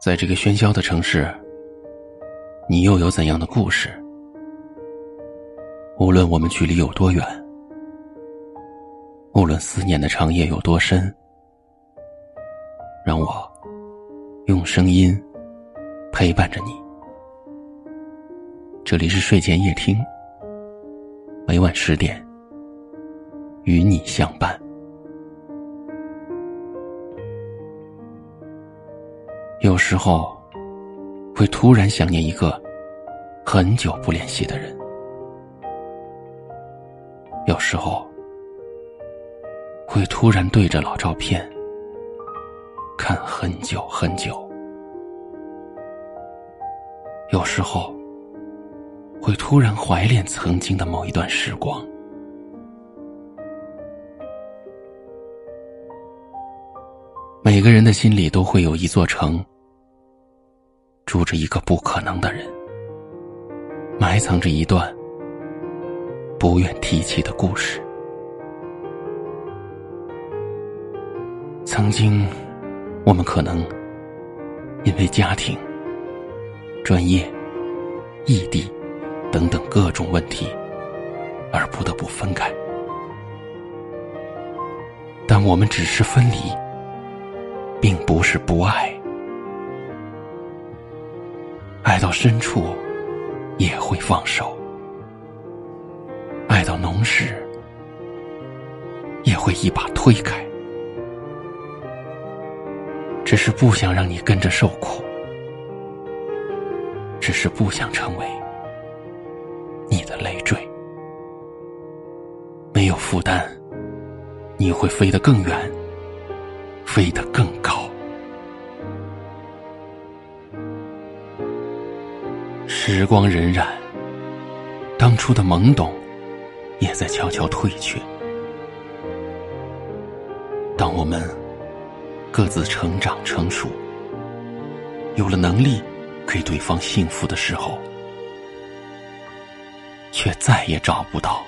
在这个喧嚣的城市，你又有怎样的故事？无论我们距离有多远，无论思念的长夜有多深，让我用声音陪伴着你。这里是睡前夜听，每晚十点与你相伴。有时候，会突然想念一个很久不联系的人；有时候，会突然对着老照片看很久很久；有时候，会突然怀念曾经的某一段时光。每个人的心里都会有一座城，住着一个不可能的人，埋藏着一段不愿提起的故事。曾经，我们可能因为家庭、专业、异地等等各种问题而不得不分开，但我们只是分离。并不是不爱，爱到深处也会放手，爱到浓时也会一把推开，只是不想让你跟着受苦，只是不想成为你的累赘，没有负担，你会飞得更远。飞得更高。时光荏苒，当初的懵懂也在悄悄退却。当我们各自成长成熟，有了能力给对方幸福的时候，却再也找不到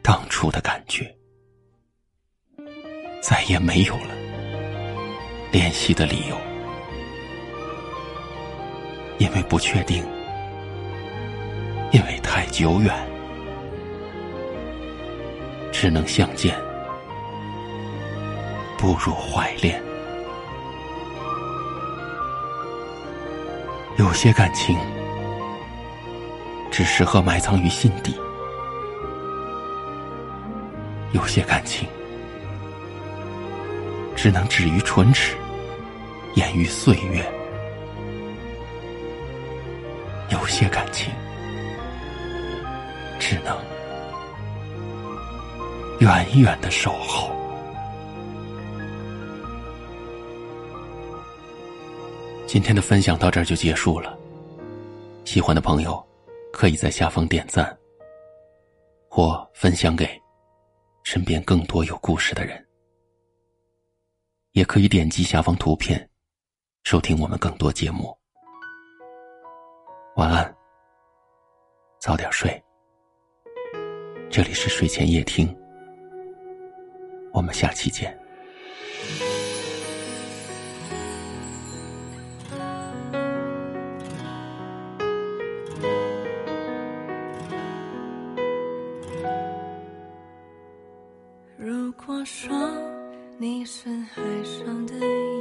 当初的感觉，再也没有了。联系的理由，因为不确定，因为太久远，只能相见，不如怀恋。有些感情只适合埋藏于心底，有些感情。只能止于唇齿，掩于岁月。有些感情，只能远远的守候。今天的分享到这儿就结束了。喜欢的朋友，可以在下方点赞，或分享给身边更多有故事的人。也可以点击下方图片，收听我们更多节目。晚安，早点睡。这里是睡前夜听，我们下期见。如果说。你是海上的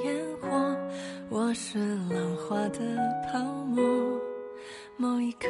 烟火，我是浪花的泡沫。某一刻，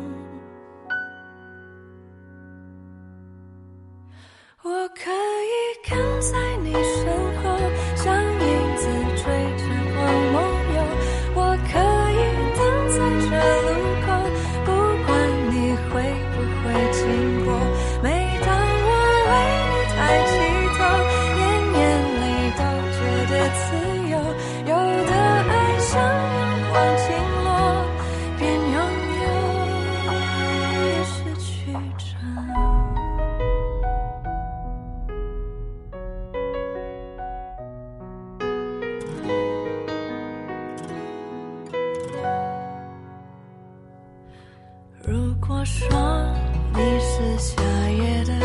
我说你是夏夜的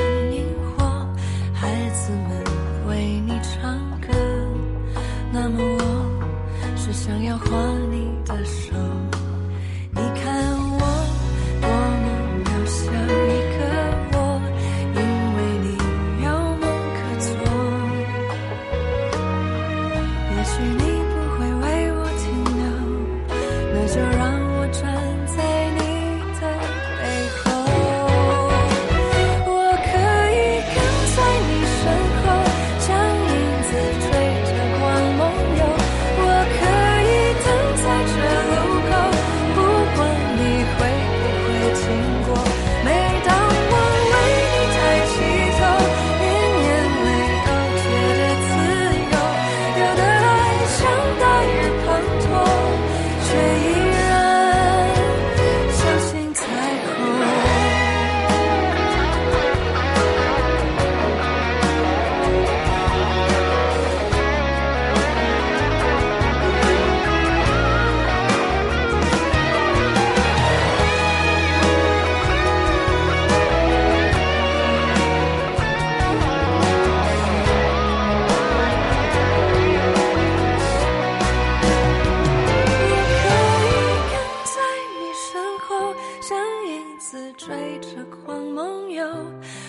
似追着光梦游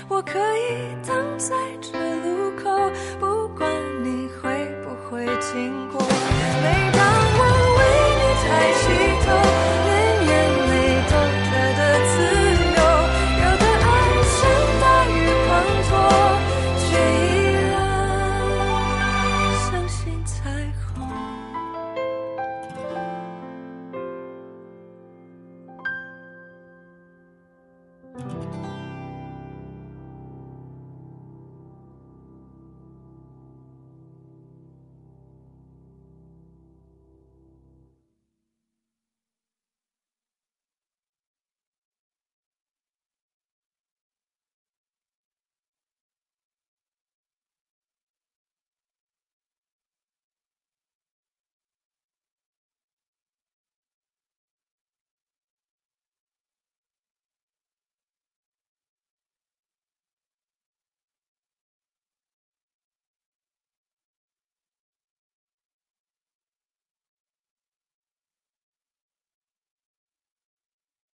我可以等在这路口不管你会不会经过。每当我为你抬起头